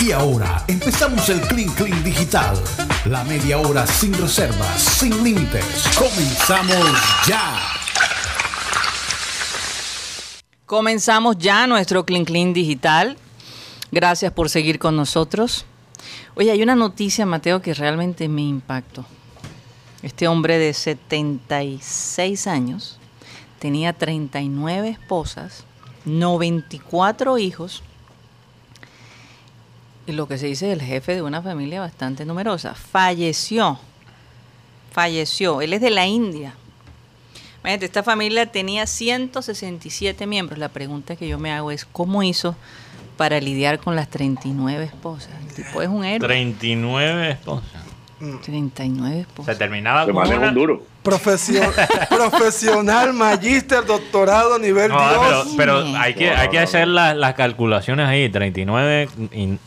Y ahora empezamos el Clean Clean Digital. La media hora sin reservas, sin límites. Comenzamos ya. Comenzamos ya nuestro Clean Clean Digital. Gracias por seguir con nosotros. Oye, hay una noticia, Mateo, que realmente me impactó. Este hombre de 76 años tenía 39 esposas, 94 hijos lo que se dice el jefe de una familia bastante numerosa. Falleció. Falleció. Él es de la India. Imagínate, esta familia tenía 167 miembros. La pregunta que yo me hago es, ¿cómo hizo para lidiar con las 39 esposas? El tipo es un héroe. 39 esposas. 39 esposas. Se terminaba Se con una. un duro. Profesio- profesional, magíster, doctorado, nivel No, pero, Dios. pero hay que, hay que hacer las, las calculaciones ahí. 39 y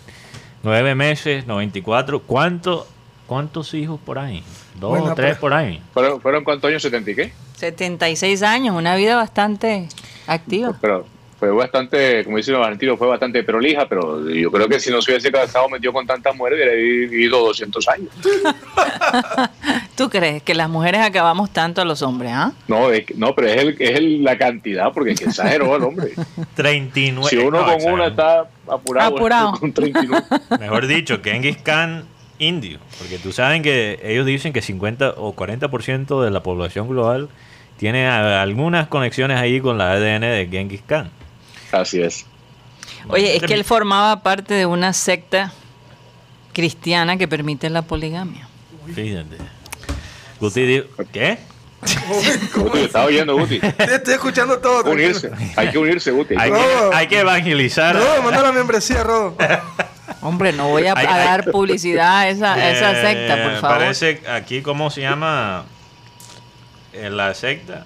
9 meses, 94. ¿Cuánto, ¿Cuántos hijos por ahí? ¿Dos Bueno, o tres pero- por ahí? ¿Fueron, ¿Fueron cuántos años? ¿70 y qué? 76 años, una vida bastante activa. Pero fue bastante, como dice Valentino, fue bastante prolija, pero yo creo que si no se hubiese casado metido con tantas mujeres, hubiera vivido 200 años. ¿Tú crees que las mujeres acabamos tanto a los hombres, ah? No, es que- no pero es, el, es el- la cantidad, porque es que exageró el hombre. 39. Si uno no, con exagerado. una está apurado, Apurado. con 39. Mejor dicho, Genghis Khan indio. Porque tú saben que ellos dicen que 50 o 40% de la población global tiene algunas conexiones ahí con la ADN de Genghis Khan. Así es. Oye, es que él formaba parte de una secta cristiana que permite la poligamia. Fíjate. Guti di- ¿Qué? Guti, estaba oyendo, Guti. Te estoy escuchando todo. Unirse. Hay que unirse, Guti. Hay que, hay que evangelizar. Rodo, manda la membresía, Rodo. Hombre, no voy a, Ay, a dar publicidad a esa, a esa Eh, secta, por favor. Parece aquí, ¿cómo se llama? Eh, la secta.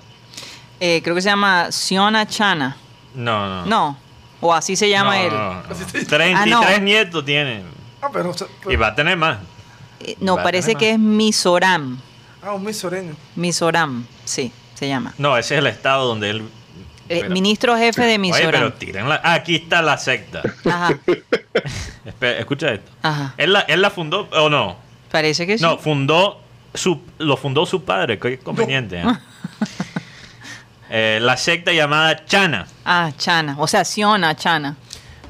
Eh, creo que se llama Siona Chana. No, no. No, o así se llama No, él. no, no. Así te- 33 Ah, no. nietos tiene. Ah, pero. pero- Y va a tener más. Eh, no, parece tener que es Mizoram. Ah, un misoreño. Mizoram, sí, se llama. No, ese es el estado donde él. Eh, ministro jefe de Oye, pero Mizoram. tírenla. Ah, aquí está la secta. Ajá, Espera, escucha esto. ajá. Él la, él la fundó, o no. Parece que sí. No, fundó su, lo fundó su padre, qué conveniente. ¿eh? Eh, la secta llamada Chana. Ah, Chana. O sea, Siona Chana.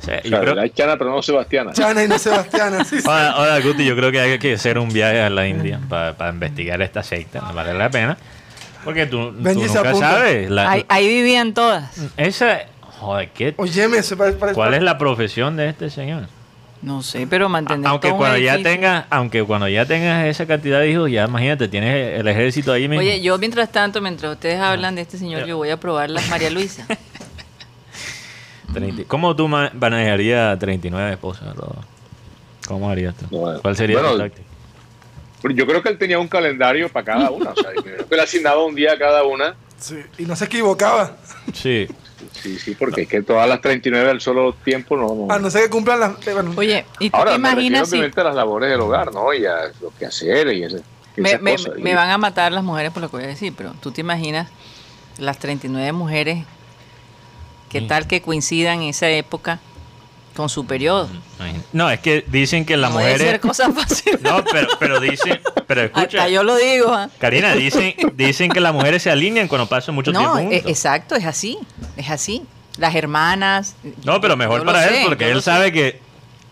O sea, yo Claro, creo- la Chana, pero no Sebastiana. Chana y no Sebastiana. Sí, sí. Ahora, ahora, Guti, yo creo que hay que hacer un viaje a la India para investigar esta secta. Me vale la pena. Porque tú, nunca sabes. la- Ahí, ahí vivían todas. esa, joder, ¿qué- Óyeme, eso parece. parece- ¿cuál es la profesión de este señor? No sé, pero mantener aunque todo un cuando ya tengas, aunque cuando ya tengas esa cantidad de hijos, ya imagínate, tienes el ejército ahí mismo. Oye, yo mientras tanto, mientras ustedes hablan de este señor, yo voy a probar las María Luisa. 30 ¿Cómo tú ma- manejarías 39 esposas? ¿Cómo harías tú? Bueno, ¿Cuál sería tu bueno, táctica? Pero Yo creo que él tenía un calendario para cada una. O sea, yo creo que le asignaba un día a cada una. Sí, y no se equivocaba. Sí. Sí, sí, porque es que todas las 39 al solo tiempo no. no. A no ser que cumplan las. eh, bueno, Oye, ¿y tú Ahora, te imaginas si obviamente a las labores del hogar, ¿no? Y a los quehaceres y ese- y me, esas me- cosas. me Y- van a matar las mujeres por lo que voy a decir, pero tú te imaginas las 39 mujeres, qué tal que coincidan en esa época con su periodo? No, es que dicen que las no debe mujeres... ser cosa fácil. No, pero, pero dicen... Pero escucha, Hasta yo lo digo. ¿ah? Karina, dicen, dicen que las mujeres se alinean cuando pasan mucho No, tiempo e- juntos. exacto, es así, es así. Las hermanas. No, pero mejor yo para sé, él, porque yo él sé. sabe que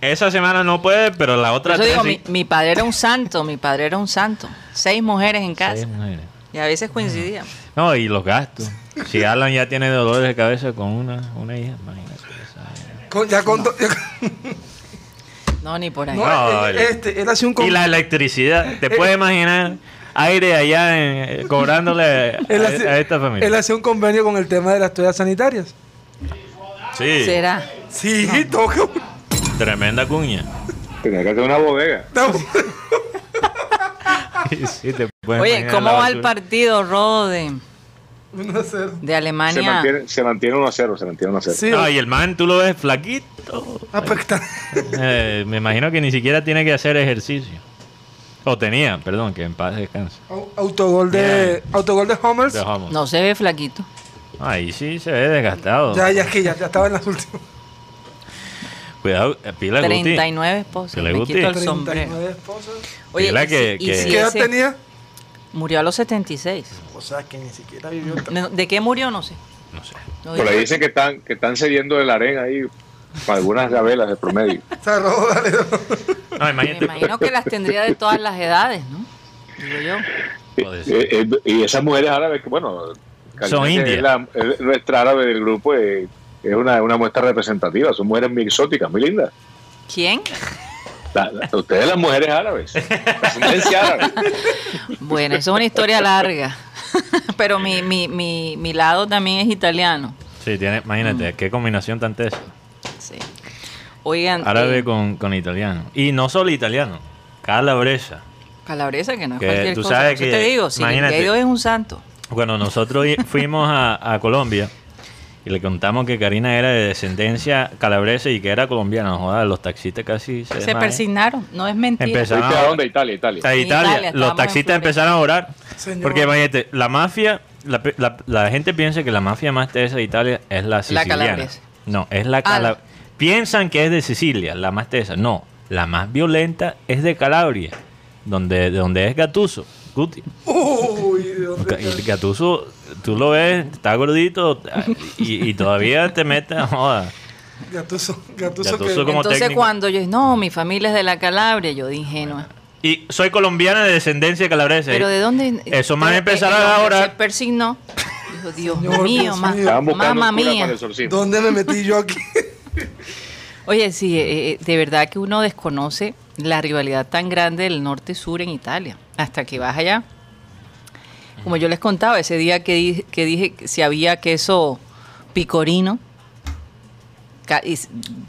esa semana no puede, pero la otra tres digo, sí. mi, mi padre era un santo, mi padre era un santo. Seis mujeres en casa. Seis mujeres. Y a veces coincidíamos. No, y los gastos. Si Alan ya tiene dolores de cabeza con una, una hija, imagínate. esa- con- ya con. ya- No, ni por ahí. no, No, eh, este, él hacía un. Y la electricidad. ¿Te puedes imaginar aire allá en- cobrándole a, esta familia? Él hacía un convenio con el tema de las toallas sanitarias. Sí, ¿Será? Sí, toca. tremenda cuña. Tenía que hacer una bodega. Sí, te puedes Oye, ¿cómo va el partido, Rodo, de, No sé. de Se Alemania? mantiene, se mantiene 1 a 0, se mantiene 1 a 0. Sí, No, y el man, tú lo ves flaquito. ah, pues, Eh, me imagino que ni siquiera tiene que hacer ejercicio. O tenía, perdón, que en paz descanse. au- autogol de. Autogol de Homers. De Homo. No se ve flaquito. Ahí sí se ve desgastado. Ya, ya es que ya, ya estaba en las últimas. Cuidado, eh, pila Guti. 39 esposas. Pila Me quito el sombrero. 39 esposas. Oye, Pila y que- si- y que- si ¿Qué edad tenía? Murió a los 76. O sea, que ni siquiera vivió. ¿De de qué murió? No sé. No sé. No Por ahí dicen que están, que están cediendo el arena ahí con algunas gabelas de promedio. No, Me imagínate. imagino que las tendría de todas las edades, ¿no? Digo yo. Eh, eh, y esas mujeres árabes que, bueno, Son que indias. es nuestra árabe del grupo eh, es una, una muestra representativa. Son mujeres muy exóticas, muy lindas. ¿Quién? La- la- ustedes, las mujeres árabes, ascendencia árabe. Bueno, eso es una historia larga. Pero mi, mi, mi, mi lado también es italiano. Sí, tiene, imagínate, qué combinación tan tesa. Sí. Oigan, Árabe eh, con, con italiano. Y no solo italiano, calabresa. calabresa, que no es Que cualquier tú cosa. sabes que- te digo, si es un santo. Cuando nosotros fuimos a, a Colombia y le contamos que Karina era de descendencia calabresa y que era colombiana, joder, los taxistas casi se, persignaron, no es mentira. Empezaron ¿Fuiste a dónde? Italia, Italia. A Italia, Italia, los taxistas empezaron a orar. Señor. Porque imagínate, la mafia, la, pe- la- la gente piensa que la mafia más tesa de Italia es la siciliana. calabresa. No, es la Ah, cala- la- Piensan que es de Sicilia, la más tesa. No, la más violenta es de Calabria, donde, de donde es Gatuso. Guti. Uy, ¿de dónde Ga- y Gatuso, tú lo ves, está gordito y, y todavía te metes, joda. Gatuso, Gatuso, Gatuso que... como Entonces técnico. cuando yo, no, mi familia es de la Calabria, yo dije, ingenua. Y soy colombiana de descendencia calabresa. Pero ¿de dónde? Eso más Eh, empezaron el a hombre orar. Se persignó. Dijo, Dios Señor, mío, mamá mía. ¿Dónde me metí yo aquí? Oye, sí, eh, eh, de verdad que uno desconoce la rivalidad tan grande del norte-sur en Italia, hasta que vas allá. Como yo les contaba, ese día que, di- que dije si había queso picorino,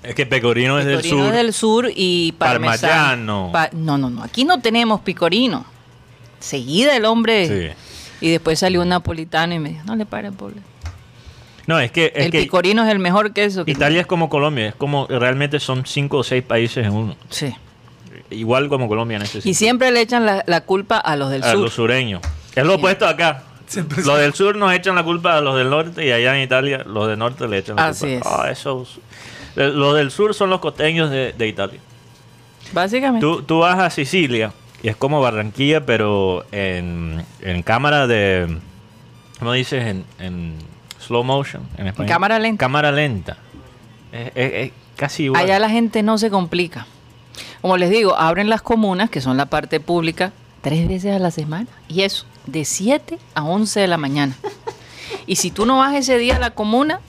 Es que Pecorino es del picorino sur. es del sur y parmesano. Pa- no, no, no, aquí no tenemos picorino. Seguida el hombre. Sí. Y después salió un napolitano y me dijo, no le pare, pobre. No, es que, es El que picorino es el mejor queso. que- Italia es como Colombia, es como realmente son cinco o seis países en uno. Sí. Igual como Colombia en ese Y sentido. siempre le echan la, la culpa a los del a sur. los sureños. Es lo opuesto acá. Los del sur nos echan la culpa a los del norte y allá en Italia los del norte le echan la Así culpa. es. Ah, esos- eh, Los del sur son los costeños de, de Italia. Básicamente. Tú, tú vas a Sicilia y es como Barranquilla, pero en, en cámara de. ¿Cómo dices? En, en slow motion. En, español. cámara lenta. Cámara lenta. Es, es- es casi igual. Allá la gente no se complica. Como les digo, abren las comunas, que son la parte pública, tres veces a la semana. Y eso, de 7 a 11 de la mañana. Y si tú no vas ese día a la comuna,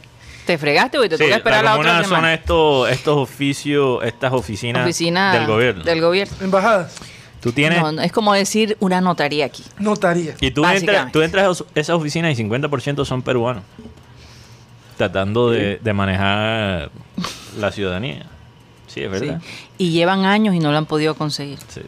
te fregaste porque te Sí, toca esperar la, la otra comuna son semana. estos, estos oficios, estas oficinas Oficina del gobierno. Del gobierno. Embajadas. Tú tienes. No, no, es como decir una notaría aquí. Notaría. y tú entras, tú entras a esas oficinas y 50% son peruanos. Tratando de, de manejar la ciudadanía. Sí, es verdad. Sí. Y llevan años y no lo han podido conseguir. Sí.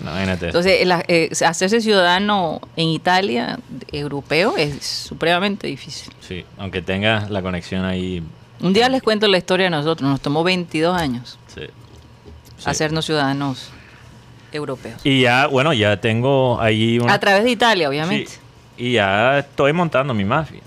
Imagínate. Entonces, la- eh, hacerse ciudadano en Italia, europeo, es supremamente difícil. Sí, aunque tengas la conexión ahí. Un día les cuento la historia de nosotros. Nos tomó 22 años Sí. Sí. hacernos ciudadanos europeos. Y ya, bueno, ya tengo ahí una. A través de Italia, obviamente. Sí, y ya estoy montando mi mafia.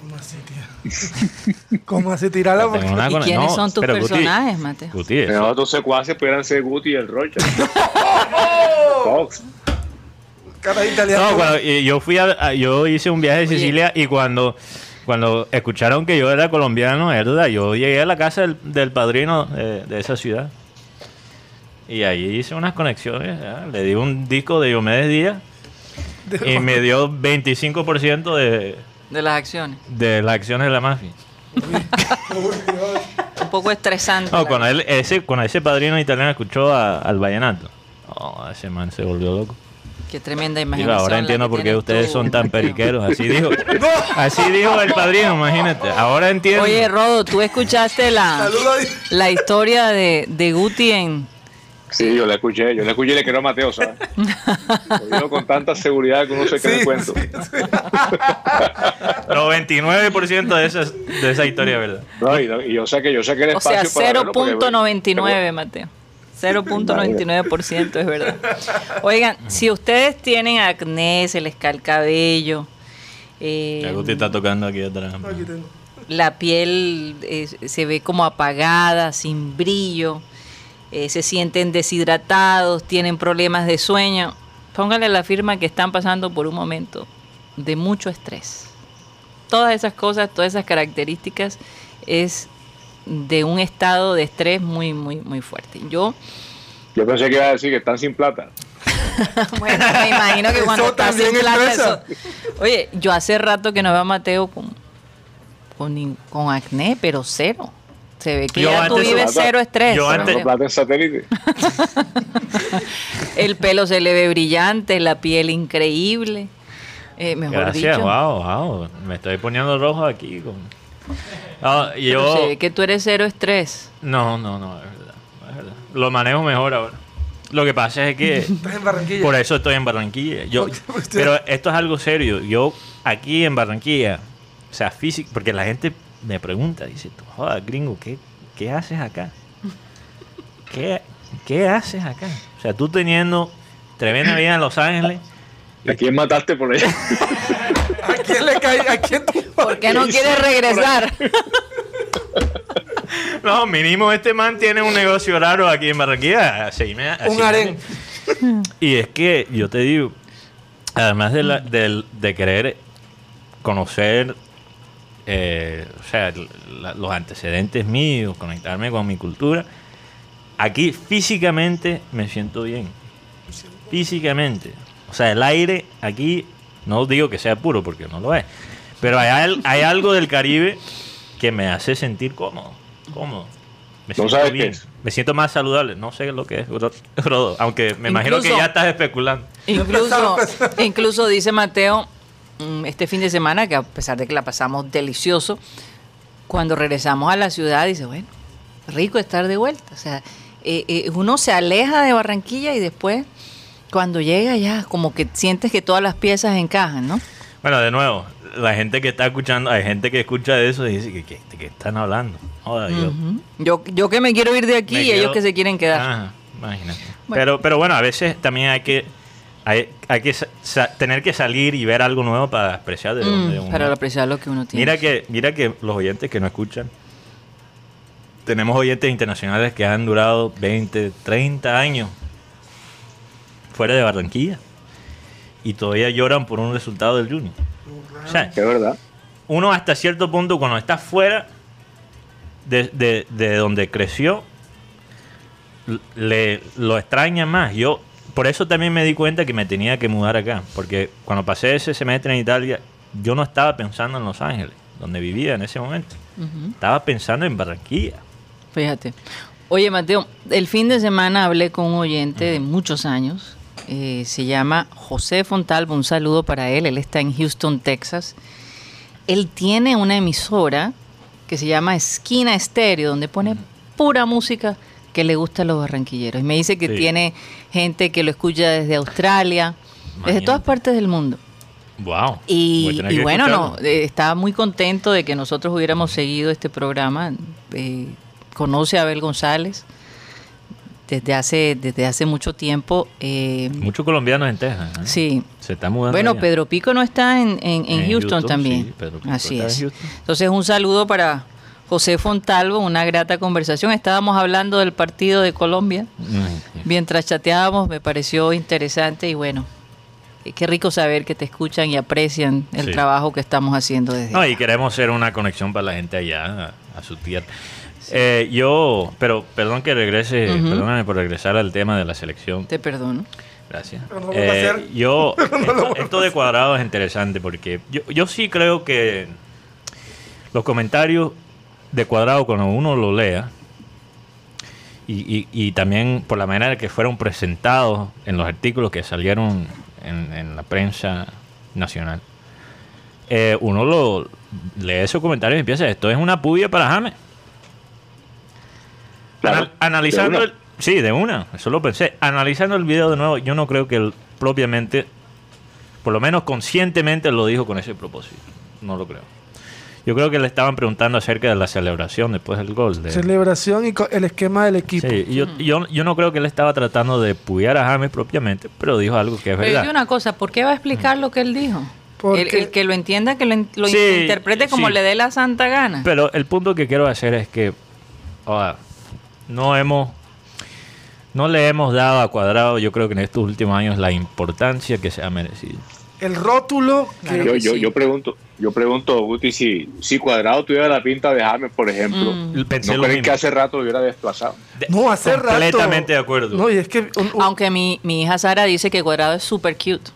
¿Cómo así? ¿Cómo así tirarla? Porque... ¿Y con- quiénes no, son tus pero Guti- personajes, Mateo? Guti, eso- Los otros secuaces pudieran ser Guti y el Rocha. Fox. Cara italiana. No, cuando yo fui a, a- yo hice un viaje a Oye. Sicilia y cuando cuando escucharon que yo era colombiano, es verdad, yo llegué a la casa del, del padrino de, de esa ciudad. Y ahí hice unas conexiones, ya, le di un disco de Diomedes Díaz y me dio 25% de, De las acciones. de las acciones de la mafia. Un poco estresante. No, con él, ese, con ese padrino italiano escuchó a- al vallenato. Oh, ese man se volvió loco. Qué tremenda Digo, imaginación. ahora la entiendo por qué ustedes tú, son tan periqueros. Así dijo. Así dijo el padrino, imagínate. Ahora entiendo. Oye, Rodo, ¿tú escuchaste la, la historia de, de Guti en... Sí, yo le escuché, yo le escuché y le quiero a Mateo, ¿sabes? Lo digo con tanta seguridad que uno se cree el Sí, cuento. sí, sí. 99% de esa, de esa historia, ¿verdad? No, y, y yo sé que yo sé que el O sea, espacio porque- 0.99, Mateo. 0.99% es verdad. Oigan, si ustedes tienen acné, se les cae el cabello, eh, Agustín está tocando aquí atrás. Aquí tengo. la piel eh, se ve como apagada, sin brillo, eh, se sienten deshidratados, tienen problemas de sueño. Póngale la firma que están pasando por un momento de mucho estrés. Todas esas cosas, todas esas características es de un estado de estrés muy, muy, muy fuerte. Yo, Yo pensé que iba a decir que están sin plata. bueno, me imagino que cuando estás sin plata, eso- Oye, yo hace rato que no veo a Mateo con, con, con acné, pero cero. Se ve que Yo ya tú vives cero estrés. yo antes- plata en satélite. El pelo se le ve brillante, la piel increíble. Eh, mejor Gracias, dicho. wow, wow. Me estoy poniendo rojo aquí. Con... Ah, yo... se ve que tú eres cero estrés. No, no, no, es verdad, es verdad. Lo manejo mejor ahora. Lo que pasa es que Estás en Barranquilla. por eso estoy en Barranquilla. Yo, pero esto es algo serio. Yo aquí en Barranquilla, o sea, físico, porque la gente me pregunta, dice, tú, joder, gringo, ¿qué, qué haces acá? ¿Qué, ¿Qué haces acá? O sea, tú teniendo tremenda vida en Los Ángeles, ¿A quién mataste por allá? ¿A quién le cae? ¿A quién tú? ¿Por qué no quieres regresar? No, mínimo este man tiene un negocio raro aquí en Barranquilla. Así me- así Un harén. Y es que yo te digo, además de, la- del- de querer conocer, eh, o sea, la- los antecedentes míos, conectarme con mi cultura, aquí físicamente me siento bien. Físicamente. O sea, el aire aquí, no digo que sea puro porque no lo es, pero hay, hay algo del Caribe que me hace sentir cómodo. Cómodo. Me ¿No siento sabes qué bien. es? Me siento más saludable. No sé lo que es, Frodo, aunque me imagino que ya estás especulando. Incluso, incluso dice Mateo, este fin de semana, que a pesar de que la pasamos delicioso, cuando regresamos a la ciudad, dice, bueno, rico estar de vuelta. O sea, eh, eh, uno se aleja de Barranquilla y después, cuando llega ya, como que sientes que todas las piezas encajan, ¿no? Bueno, de nuevo, la gente que está escuchando, hay gente que escucha eso y dice que, que, que están hablando. Joder, yo Ujú. yo, yo que me quiero ir de aquí y ellos que se quieren quedar. Ajá, imagínate. Bueno. Pero, pero bueno, a veces también hay que hay, hay que tener que salir y ver algo nuevo para apreciar de Mm, uno para apreciar lo que uno tiene. Mira que, mira que los oyentes que no escuchan, tenemos oyentes internacionales que han durado 20, 30 años fuera de Barranquilla y todavía lloran por un resultado del Junior. O sea, Que es verdad. uno hasta cierto punto cuando está fuera de, de- de donde creció, le, lo extraña más. Yo por eso también me di cuenta que me tenía que mudar acá, porque cuando pasé ese semestre en Italia, yo no estaba pensando en Los Ángeles, donde vivía en ese momento. Estaba pensando en Barranquilla. Fíjate. Oye, Mateo, el fin de semana hablé con un oyente de muchos años. eh, se llama José Fontalvo. Un saludo para él. Él está en Houston, Texas. Él tiene una emisora que se llama Esquina Estéreo, donde pone pura música que le gusta a los barranquilleros. Y me dice que Sí. tiene gente que lo escucha desde Australia, desde todas partes del mundo. Wow. Y, y bueno, no, eh, estaba muy contento de que nosotros hubiéramos seguido este programa. Eh, conoce a Abel González desde hace, desde hace mucho tiempo. eh, Muchos colombianos en Texas. ¿eh? sí. Se está mudando. Bueno, allá. Pedro Pico no está en, en- en En Houston, Houston, también. sí, Pedro Pico Así está en es. Houston. Entonces, un saludo para José Fontalvo, una grata conversación. Estábamos hablando del partido de Colombia. Mm, Mientras chateábamos, me pareció interesante y bueno, eh, qué rico saber que te escuchan y aprecian el Sí. trabajo que estamos haciendo desde No, y queremos ser una conexión para la gente allá, a, a su tierra. Eh, yo, pero perdón que regrese, Ujú. perdóname por regresar al tema de la selección. Te perdono. Gracias. Pero no Eh, yo, no lo esto, esto de cuadrado es interesante porque yo, yo sí creo que los comentarios de cuadrado cuando uno lo lea y, y- y también por la manera que fueron presentados en los artículos que salieron en, en la prensa nacional, eh, uno lo lee esos comentarios y empieza, esto es una puya para James. Claro, analizando de el, sí, de una, eso lo pensé. Analizando el video de nuevo, yo no creo que él propiamente, por lo menos conscientemente lo dijo con ese propósito. No lo creo. Yo creo que le estaban preguntando acerca de la celebración después del gol. de- Celebración y el esquema del equipo. Sí, yo, yo, yo no creo que él estaba tratando de puyar a James propiamente, pero dijo algo que es Pero verdad. dime una cosa, ¿por qué va a explicar lo que él dijo? Porque El, el que lo entienda, que lo, en- lo Sí, interprete como sí. le dé la santa gana. Pero el punto que quiero hacer es que ahora, no hemos no le hemos dado a Cuadrado, yo creo que en estos últimos años, la importancia que se ha merecido. el rótulo que Claro Yo, que yo, sí. yo pregunto, yo pregunto, Guti, si, si Cuadrado tuviera la pinta de James, por ejemplo, Mm. Pensé ¿no creen que hace rato lo hubiera desplazado? De- no hace rato. Completamente de acuerdo. No, y es que un- un- Aunque mi, mi hija Sara dice que Cuadrado es super cute.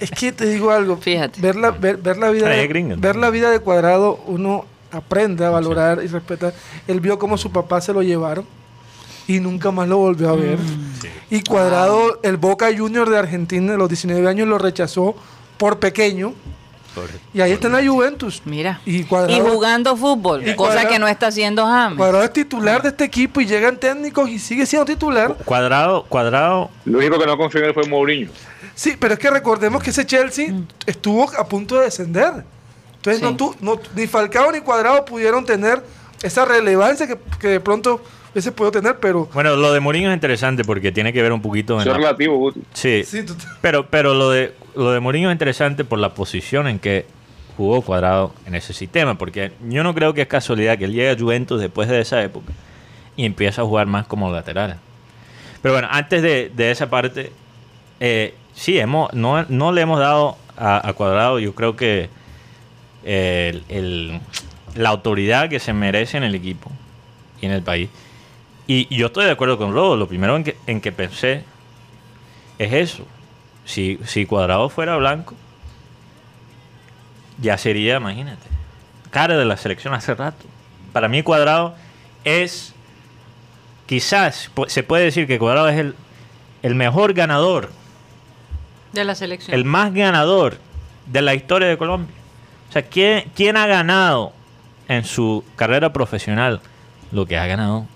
es que te digo algo. Fíjate. Ver la, ver, ver la vida de, ver la vida de Cuadrado, uno aprende a valorar y respetar. Él vio cómo su papá se lo llevaron y nunca más lo volvió a ver. Mm. Y Cuadrado, el Boca Junior de Argentina de los 19 años lo rechazó por pequeño. Y ahí está en la Juventus. Mira. Y Cuadrado, jugando fútbol, Y cosa Cuadrado- que no está haciendo James. Cuadrado es titular de este equipo y llegan técnicos y sigue siendo titular. Cuadrado, Cuadrado, Lo único que no confió en él fue Mourinho. Sí, pero es que recordemos que ese Chelsea estuvo a punto de descender. Entonces Sí. no, tu- no- ni Falcao ni Cuadrado pudieron tener esa relevancia que, que de pronto hubiese podido tener, pero bueno, lo de Mourinho es interesante porque tiene que ver un poquito en Eso es la- relativo, Guti. Sí, sí, tú- pero, pero lo de lo de Mourinho es interesante por la posición en que jugó Cuadrado en ese sistema, porque yo no creo que es casualidad que él llegue a Juventus después de esa época y empieza a jugar más como lateral. Pero bueno, antes de, de esa parte, eh, sí, hemos, no, no le hemos dado a, a Cuadrado, yo creo que eh, el- el- la autoridad que se merece en el equipo y en el país. Y, y yo estoy de acuerdo con Rodo, lo primero en que, en que pensé es eso. Si, si Cuadrado fuera blanco, ya sería, imagínate, cara de la selección hace rato. Para mí Cuadrado es, quizás se puede decir que Cuadrado es el, el mejor ganador, De la selección. el más ganador de la historia de Colombia. O sea, ¿quién, quién ha ganado en su carrera profesional lo que ha ganado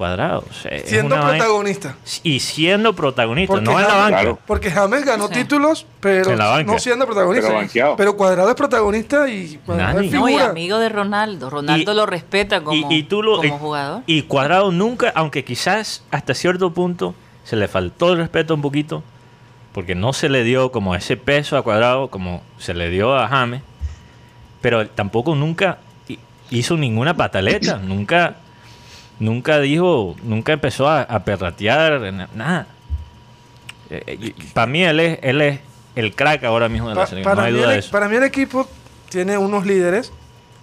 Cuadrado? O sea, es siendo una vaina- protagonista. y siendo protagonista, Porque no en la banca. Claro. Porque James ganó Sí. títulos, pero En la banca. no siendo protagonista. Pero Cuadrado es protagonista y Cuadrado no, y amigo de Ronaldo. Ronaldo Y- lo respeta como, y, y tú lo- como y- jugador. Y Cuadrado nunca, aunque quizás hasta cierto punto se le faltó el respeto un poquito, porque no se le dio como ese peso a Cuadrado como se le dio a James, pero tampoco nunca hi- hizo ninguna pataleta, nunca, nunca dijo, nunca empezó a, a perratear, na- nada. para mí él es, él es el crack ahora mismo de la selección, no para, hay mí duda el, de eso. para mí el equipo tiene unos líderes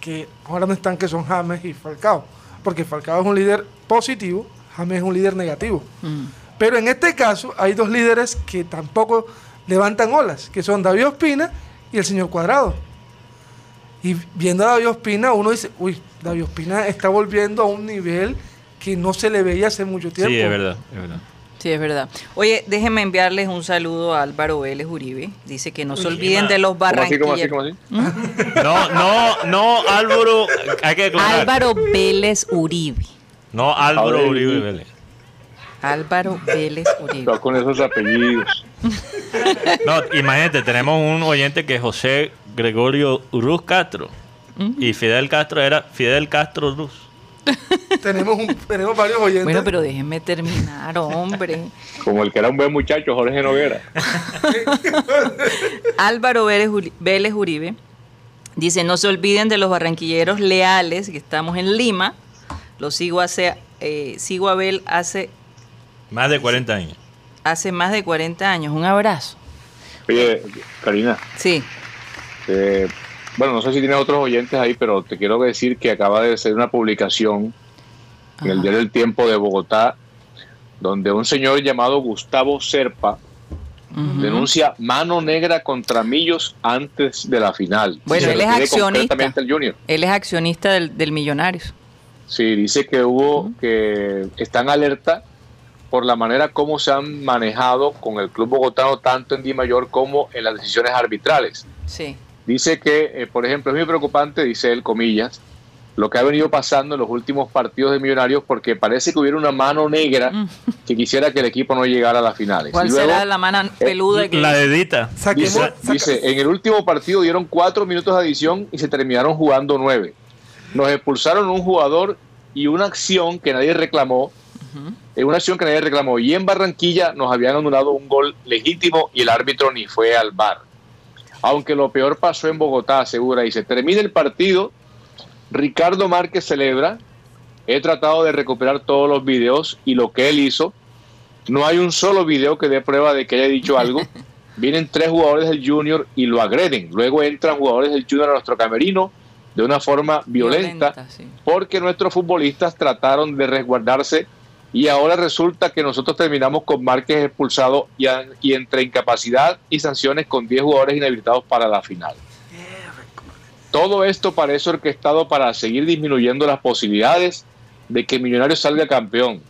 que ahora no están, que son James y Falcao. Porque Falcao es un líder positivo, James es un líder negativo. Mm. Pero en este caso hay dos líderes que tampoco levantan olas, que son David Ospina y el señor Cuadrado. Y viendo a David Ospina, uno dice, uy, David Ospina está volviendo a un nivel que no se le veía hace mucho tiempo. Sí, es verdad, es verdad. Sí, es verdad. Oye, déjenme enviarles un saludo a Álvaro Vélez Uribe. Dice que no se olviden de los ¿Cómo así, cómo así, barranquilleros. cómo así? No, no, no, Álvaro, hay que aclarar. Álvaro Vélez Uribe. No, Álvaro Uribe. Vélez. Álvaro Vélez Uribe. Con esos apellidos. No, imagínate, tenemos un oyente que es José Gregorio Ruz Castro. Y Fidel Castro era Fidel Castro Ruz. tenemos, un- tenemos varios oyentes. Bueno, pero déjenme terminar, hombre. Como el que era un buen muchacho, Jorge Noguera. Álvaro Vélez, Uri- Vélez Uribe dice, no se olviden de los barranquilleros leales, que estamos en Lima. Lo sigo hace, eh, sigo a Abel hace, Más de 40 años. hace más de 40 años. Un abrazo. Oye, Karina, Sí. eh, bueno, no sé si tienes otros oyentes ahí, pero te quiero decir que acaba de ser una publicación en el diario El Tiempo de Bogotá, donde un señor llamado Gustavo Serpa denuncia mano negra contra Millos antes de la final. Bueno, Se él es accionista. al Junior. Él es accionista del, del Millonarios. Sí, dice que hubo, que están alerta por la manera como se han manejado con el club bogotano tanto en Di Mayor como en las decisiones arbitrales. Sí. Dice que, eh, por ejemplo, es muy preocupante, dice él, comillas, lo que ha venido pasando en los últimos partidos de Millonarios porque parece que hubiera una mano negra Mm. que quisiera que el equipo no llegara a las finales. ¿Cuál Y luego, será la mano peluda que... La dedita. Saquemos- Dice, saca- dice, en el último partido dieron cuatro minutos de adición y se terminaron jugando nueve. Nos expulsaron un jugador y una acción que nadie reclamó. eh, Una acción que nadie reclamó. Y en Barranquilla nos habían anulado un gol legítimo y el árbitro ni fue al bar. Aunque lo peor pasó en Bogotá, asegura, y se termina el partido, Ricardo Márquez celebra, he tratado de recuperar todos los videos y lo que él hizo, no hay un solo video que dé prueba de que haya dicho algo. Vienen tres jugadores del Junior y lo agreden. Luego entran jugadores del Junior a nuestro camerino de una forma violenta, Violenta, sí. porque nuestros futbolistas trataron de resguardarse y ahora resulta que nosotros terminamos con Márquez expulsado y, a- y entre incapacidad y sanciones con 10 jugadores inhabilitados para la final. Todo esto parece orquestado para seguir disminuyendo las posibilidades de que Millonarios salga campeón.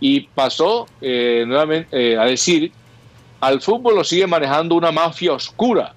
Y pasó eh, nuevamente eh, a decir, al fútbol lo sigue manejando una mafia oscura,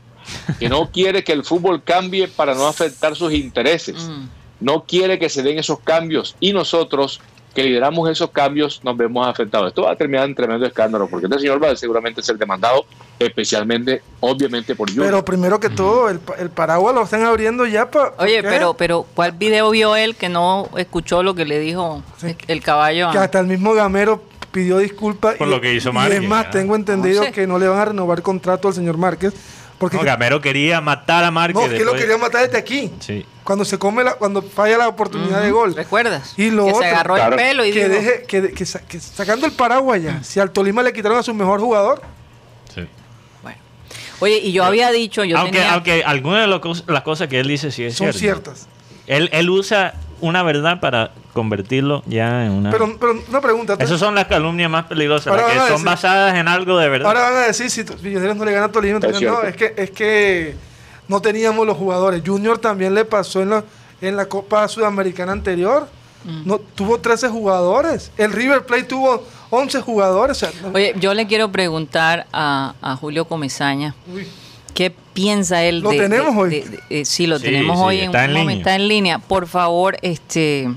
que no quiere que el fútbol cambie para no afectar sus intereses Mm. no quiere que se den esos cambios y nosotros que lideramos esos cambios nos vemos afectados. Esto va a terminar en tremendo escándalo porque este señor va a seguramente ser demandado especialmente, obviamente por Junior. Pero primero que todo, el, pa- el paraguas lo están abriendo ya para... Oye, pero, pero ¿cuál video vio él que no escuchó lo que le dijo Sí. el caballo? a- Que hasta el mismo Gamero pidió disculpas. Por y- lo que hizo Y Márquez, es más, tengo entendido No sé. que no le van a renovar contrato al señor Márquez. Porque No, Gamero quería matar a Márquez. no, que lo quería matar desde aquí. Sí. Cuando se come la, cuando falla la oportunidad de gol. ¿Recuerdas? Y lo que otro, se agarró claro, el pelo y Que, deje, que, que que sacando el paraguas ya, si al Tolima le quitaron a su mejor jugador, sí. bueno. Oye, y yo había dicho, yo aunque, tenía... aunque algunas de las cosas que él dice sí es son cierto. ciertas. Él, él usa una verdad para convertirlo ya en una... Pero, pero una pregunta. Esas son las calumnias más peligrosas, las que son decir- basadas en algo de verdad. Ahora van a decir si Millonarios no le gana a Tolima, entonces, no, es que, es que no teníamos los jugadores. Junior también le pasó en la, en la Copa Sudamericana anterior. Mm. No, tuvo 13 jugadores. El River Plate tuvo 11 jugadores. Oye, yo le quiero preguntar a, a Julio Comezaña, uy, ¿qué piensa él ¿Lo de- tenemos de- hoy? de- de- eh, sí, lo Sí, tenemos sí, hoy en está un en momento, línea. está en línea. Por favor, este...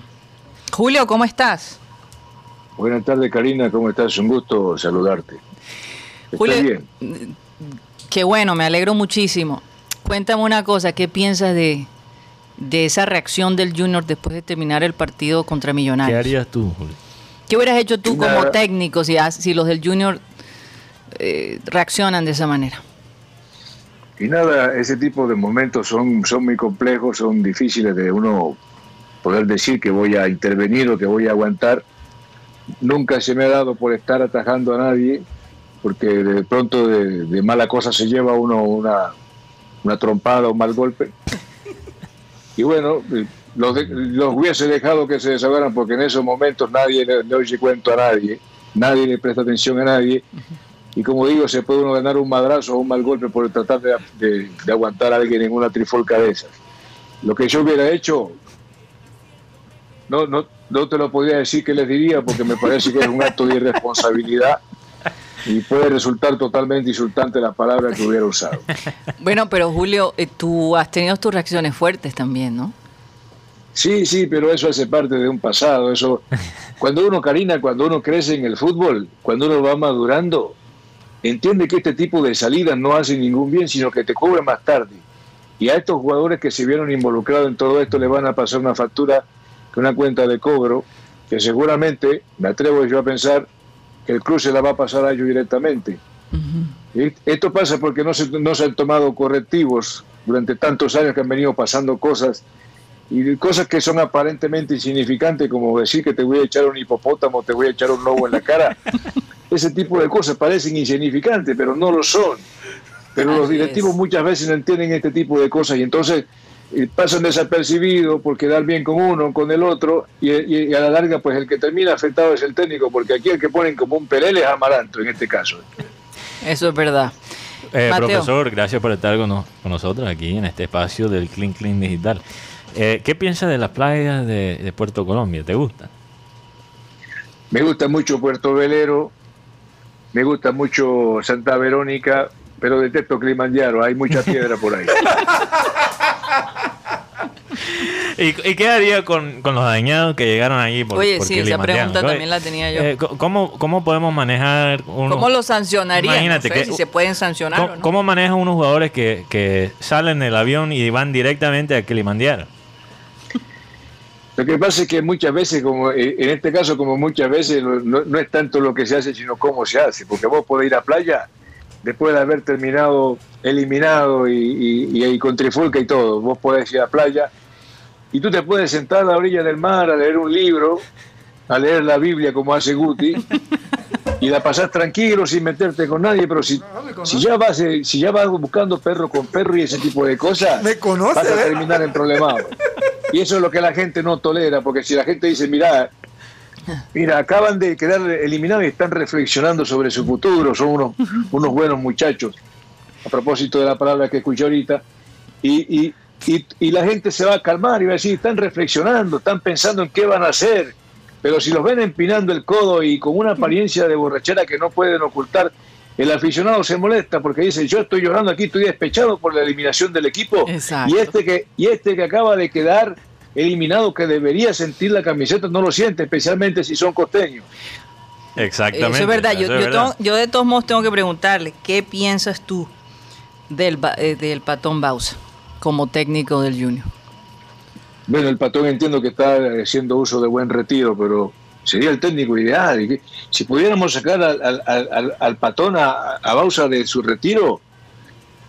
Julio, ¿cómo estás? Buenas tardes, Karina, ¿cómo estás? Un gusto saludarte. ¿Estás Julio, bien? Qué bueno, me alegro muchísimo. Cuéntame una cosa, ¿qué piensas de, de esa reacción del Junior después de terminar el partido contra ¿Qué Millonarios? harías tú, Julio? ¿Qué hubieras hecho tú como técnico si, si los del Junior eh, reaccionan de esa manera? Y nada, ese tipo de momentos son, son muy complejos, son difíciles de uno poder decir que voy a intervenir o que voy a aguantar. Nunca se me ha dado por estar atajando a nadie, porque de pronto de, de mala cosa se lleva uno una, una trompada un mal golpe. Y bueno, eh, los, de- los hubiese dejado que se desahogaran porque en esos momentos nadie le, le oye cuento a nadie, nadie le presta atención a nadie. Y como digo, se puede uno ganar un madrazo o un mal golpe por tratar de, de- de aguantar a alguien en una trifolca de esas. Lo que yo hubiera hecho, no, no, no te lo podría decir que les diría porque me parece que es un acto de irresponsabilidad y puede resultar totalmente insultante la palabra que hubiera usado. Bueno, pero Julio, eh, tú has tenido tus reacciones fuertes también, ¿no? Sí, sí, pero eso hace parte de un pasado. Eso, cuando uno, Karina, cuando uno crece en el fútbol, cuando uno va madurando, entiende que este tipo de salidas no hacen ningún bien, sino que te cobran más tarde. Y a estos jugadores que se vieron involucrados en todo esto le van a pasar una factura, una cuenta de cobro, que seguramente, me atrevo yo a pensar, que el club se la va a pasar a ellos directamente. Y Esto pasa porque no se, no se han tomado correctivos durante tantos años que han venido pasando cosas y cosas que son aparentemente insignificantes, como decir que te voy a echar un hipopótamo, te voy a echar un lobo en la cara. Ese tipo de cosas parecen insignificantes, pero no lo son. Pero los Así directivos es. muchas veces no entienden este tipo de cosas y entonces pasan desapercibidos por quedar bien con uno, con el otro, y, y- y a la larga, pues el que termina afectado es el técnico, porque aquí el que ponen como un pelele es Amaranto en este caso. Eso es verdad. Eh, profesor, gracias por estar con, nos- con nosotros aquí en este espacio del Clean Clean Digital. Eh, ¿Qué piensas de las playas de, de Puerto Colombia? ¿Te gusta? Me gusta mucho Puerto Velero, me gusta mucho Santa Verónica, pero detesto Kilimanjaro, hay mucha piedra por ahí. ¿Y, y qué haría con, con los dañados que llegaron allí? Por, Oye, sí, esa pregunta Oye, también la tenía yo. eh, ¿cómo, ¿Cómo podemos manejar uno? ¿Cómo lo sancionarían? Imagínate no sé que- si se pueden sancionar ¿Cómo, o no. cómo manejan unos jugadores que, que salen del avión y van directamente a Kilimanjaro? Lo que pasa es que muchas veces, como eh, en este caso, como muchas veces, no, no es tanto lo que se hace, sino cómo se hace, porque vos podés ir a playa después de haber terminado eliminado y, y, y con trifulca y todo. Vos podés ir a la playa y tú te puedes sentar a la orilla del mar a leer un libro, a leer la Biblia como hace Guti, y la pasás tranquilo sin meterte con nadie, pero si, si ya vas eh, si ya vas buscando perro con perro y ese tipo de cosas, Me conoce, vas a ¿eh? terminar en problemas. Y eso es lo que la gente no tolera, porque si la gente dice, mira, mira, acaban de quedar eliminados y están reflexionando sobre su futuro, son unos, unos buenos muchachos, a propósito de la palabra que escuché ahorita, y, y, y, y la gente se va a calmar y va a decir, están reflexionando, están pensando en qué van a hacer, pero si los ven empinando el codo y con una apariencia de borrachera que no pueden ocultar, el aficionado se molesta porque dice, yo estoy llorando aquí, estoy despechado por la eliminación del equipo. Exacto. Y este que, y este que acaba de quedar eliminado, que debería sentir la camiseta, no lo siente, especialmente si son costeños. Exactamente. Eso es verdad. Yo, eso es yo, verdad. tengo- yo de todos modos tengo que preguntarle, ¿qué piensas tú del, Ba- eh, del Patón Bausa como técnico del Junior? Bueno, el patón entiendo que está haciendo uso de buen retiro, pero sería el técnico ideal. Si pudiéramos sacar al, al- al- al- al patón a, a Bausa de su retiro,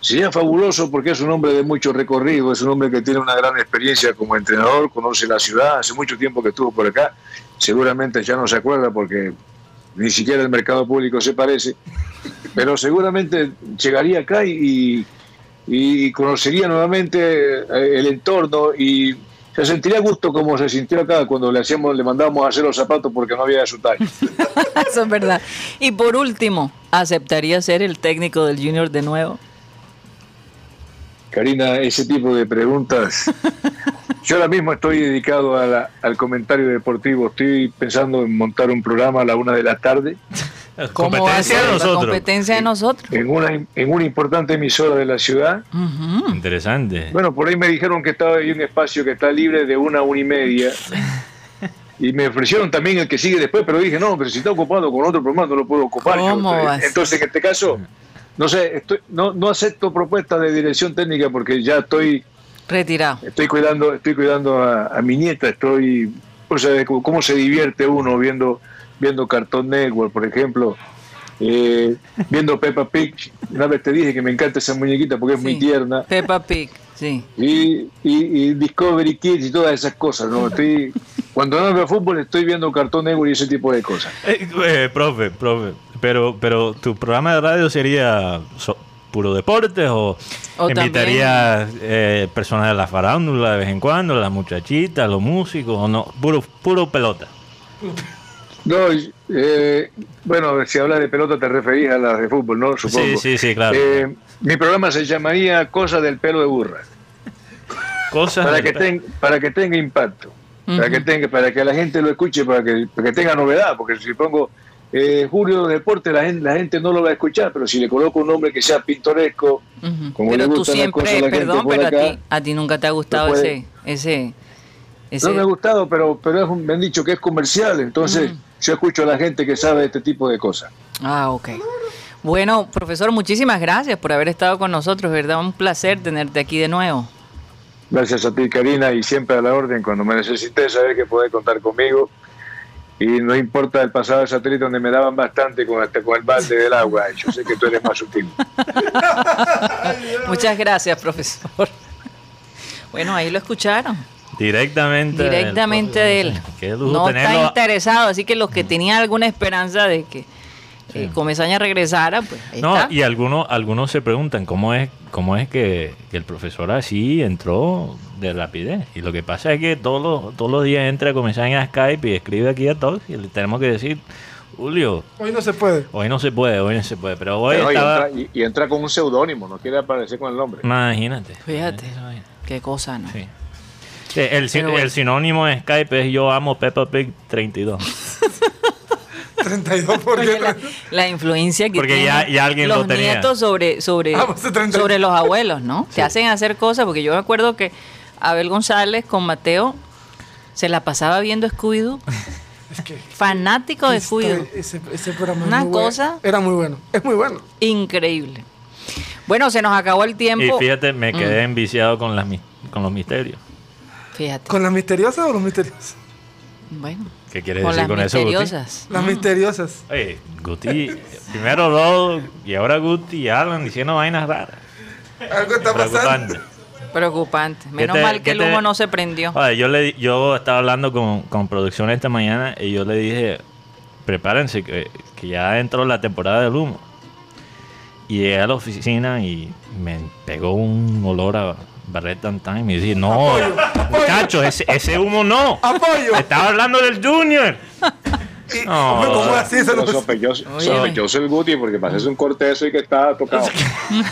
sería fabuloso porque es un hombre de mucho recorrido, es un hombre que tiene una gran experiencia como entrenador, conoce la ciudad, hace mucho tiempo que estuvo por acá, seguramente ya no se acuerda porque ni siquiera el mercado público se parece, pero seguramente llegaría acá y, y conocería nuevamente eh, el entorno y se sentiría gusto como se sintió acá cuando le hacíamos, le mandábamos a hacer los zapatos porque no había su talla. Eso es verdad. Y por último, ¿aceptaría ser el técnico del Junior de nuevo? Karina, ese tipo de preguntas. Yo ahora mismo estoy dedicado a la- al comentario deportivo. Estoy pensando en montar un programa a la una de la tarde ¿Cómo va a Competencia ser de la nosotros. competencia de nosotros? en una, en una importante emisora de la ciudad. Interesante. Bueno, por ahí me dijeron que estaba ahí un espacio que está libre de una a una y media. Y me ofrecieron también el que sigue después, pero dije, no, pero si está ocupado con otro programa no lo puedo ocupar. ¿Cómo va a ser? Entonces, en este caso, no sé, estoy, no, no acepto propuestas de dirección técnica porque ya estoy Retirado. estoy cuidando estoy cuidando a, a mi nieta estoy o sea, cómo, se divierte uno viendo viendo Cartoon Network por ejemplo eh, viendo Peppa Pig una vez te dije que me encanta esa muñequita porque es muy tierna Peppa Pig, sí. y, y- y Discovery Kids y todas esas cosas no estoy cuando no veo fútbol estoy viendo Cartoon Network y ese tipo de cosas. Eh, eh, profe, profe, pero, pero tu programa de radio sería so- puro deportes o, O invitaría eh, personas de la farándula de vez en cuando, las muchachitas, los músicos o no, puro, puro pelota. no eh, bueno si hablas de pelota te referís a las de fútbol no supongo. Sí, sí, sí, claro. Eh, mi programa se llamaría Cosa del pelo de burra. Cosas para del que tenga para que tenga impacto para que tenga para que la gente lo escuche para que, para que tenga novedad porque si pongo eh, Julio Deporte la gente, la gente no lo va a escuchar pero si le coloco un nombre que sea pintoresco Ujú. Como pero le tú cosas a siempre, la gente perdón, por pero a acá, ti, a ti nunca te ha gustado ese, ese, ese no me ha gustado pero pero es un- me han dicho que es comercial entonces yo escucho a la gente que sabe este tipo de cosas Ah, ok. Bueno, profesor, muchísimas gracias por haber estado con nosotros, ¿verdad? Un placer tenerte aquí de nuevo. Gracias a ti Karina y siempre a la orden cuando me necesites saber que podés contar conmigo y no importa el pasado del satélite donde me daban bastante con, hasta con el balde del agua yo sé que tú eres más sutil Muchas gracias, profesor. Bueno, ahí lo escucharon. Directamente. Directamente de él. Qué lujo No está interesado, así que los que tenían alguna esperanza de que eh, Comesaña regresara, pues ahí No, está. y algunos, algunos se preguntan cómo es, cómo es que, que el profesor así entró de rapidez. Y lo que pasa es que todos los, todos los días entra a comenzar en Skype y escribe aquí a todos y le tenemos que decir, Julio, Hoy no se puede. hoy no se puede, hoy no se puede. Pero hoy Pero, y, entra, y- y entra con un seudónimo, no quiere aparecer con el nombre. Imagínate. Fíjate. Qué cosa, ¿no? Sí. Sí, el, bueno. el sinónimo de Skype es yo amo Peppa Pig 32. 32 por Oye, qué? la, la influencia que Porque tienen ya- ya alguien los lo tenía. nietos sobre sobre Ah, pues, 32. sobre los abuelos, ¿no? Te hacen hacer cosas porque yo me acuerdo que Abel González con Mateo se la pasaba viendo Es que fanático de esta- Scooby-Doo, ese, ese programa es Una muy bueno. cosa- Era muy bueno. Es muy bueno. increíble. Bueno, se nos acabó el Y tiempo. fíjate, me quedé Mm. enviciado con, las, mis- con los misterios. Fíjate. ¿Con las misteriosas o los misteriosos? Bueno, ¿Qué quiere Con decir las con eso, Guti? misteriosas. Las misteriosas. Oye, Guti, primero Rodo y ahora Guti y Alan diciendo vainas raras. Algo está pasando. Preocupante. Preocupante. Menos te- mal que el te- humo no se prendió. Oye, yo, le, yo estaba hablando con, con producción esta mañana y yo le dije, prepárense que, que ya entró la temporada del humo. Y llegué a la oficina y me pegó un olor a Barret Tantan y me dice, no, Apoyo, ese, ese humo no. ¡Apoyo! Estaba hablando del Junior. Y- No. hombre, ¿Cómo así? Eso no Pero sospechoso, el Guti porque hacerse un corte de eso y que está tocado.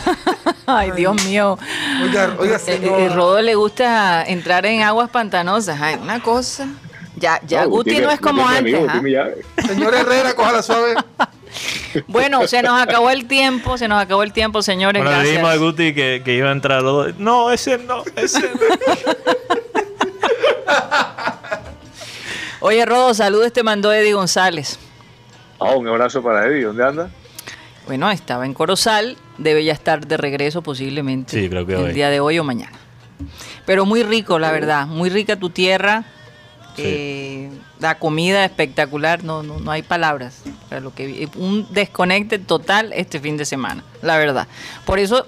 Ay, Dios mío. Oiga, oiga, Eh, eh, Rodo le gusta entrar en aguas pantanosas. Ay, una cosa. Ya, ya Guti no es como Guti antes. amigo, ¿ah? Guti. Señor Herrera, coja la suave. Bueno, se nos acabó el tiempo, se nos acabó el tiempo, señores. Bueno, le dijimos a Gracias. Guti que, que iba a entrar. No, ese no, ese no. Oye, Rodo, saludos te mandó Eddie González. Ah, un abrazo para Eddie. ¿Dónde anda? Bueno, estaba en Corozal, debe ya estar de regreso posiblemente. Sí, creo que el hoy. día de hoy o mañana. Pero muy rico, la verdad, muy rica tu tierra. Sí. eh, la comida espectacular, no, no, no hay palabras. para lo que. Un desconecte total este fin de semana, la verdad. Por eso,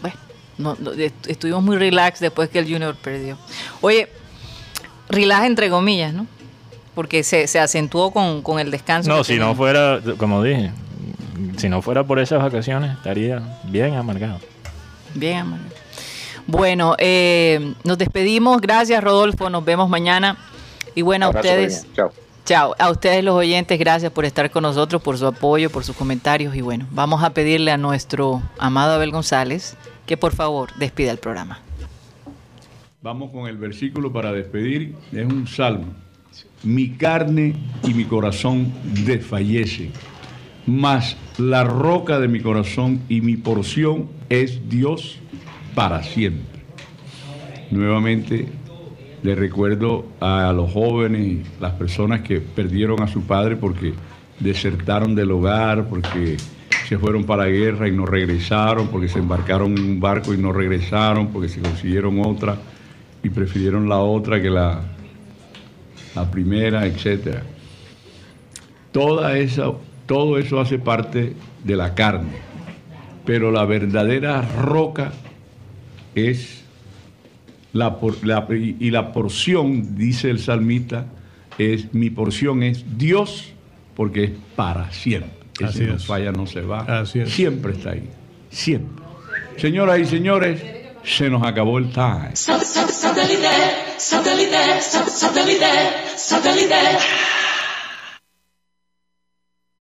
bueno, no- no, est- estuvimos muy relax después que el Junior perdió. Oye, relax entre comillas, ¿no? Porque se, se acentuó con, con el descanso. No, si no fuera, como dije, si no fuera por esas vacaciones, estaría bien amargado. Bien, Amalia. Bueno, eh, nos despedimos. Gracias, Rodolfo. Nos vemos mañana. Y bueno, a ustedes, chao. A ustedes los oyentes, gracias por estar con nosotros, por su apoyo, por sus comentarios. Y bueno, vamos a pedirle a nuestro amado Abel González que por favor despida el programa. Vamos con el versículo para despedir. Es un salmo. Mi carne y mi corazón desfallecen, mas la roca de mi corazón y mi porción es Dios para siempre. Nuevamente le recuerdo a los jóvenes, las personas que perdieron a su padre porque desertaron del hogar, porque se fueron para la guerra y no regresaron, porque se embarcaron en un barco y no regresaron, porque se consiguieron otra y prefirieron la otra que la, primera, etcétera. Toda esa, todo eso hace parte de la carne, pero la verdadera roca es la, por- la- y y la porción, dice el salmista, es mi porción es Dios, porque es para siempre. Así Ese no es. falla, no se va. Así es. Siempre está ahí. Siempre. Señoras y señores, se nos acabó el time.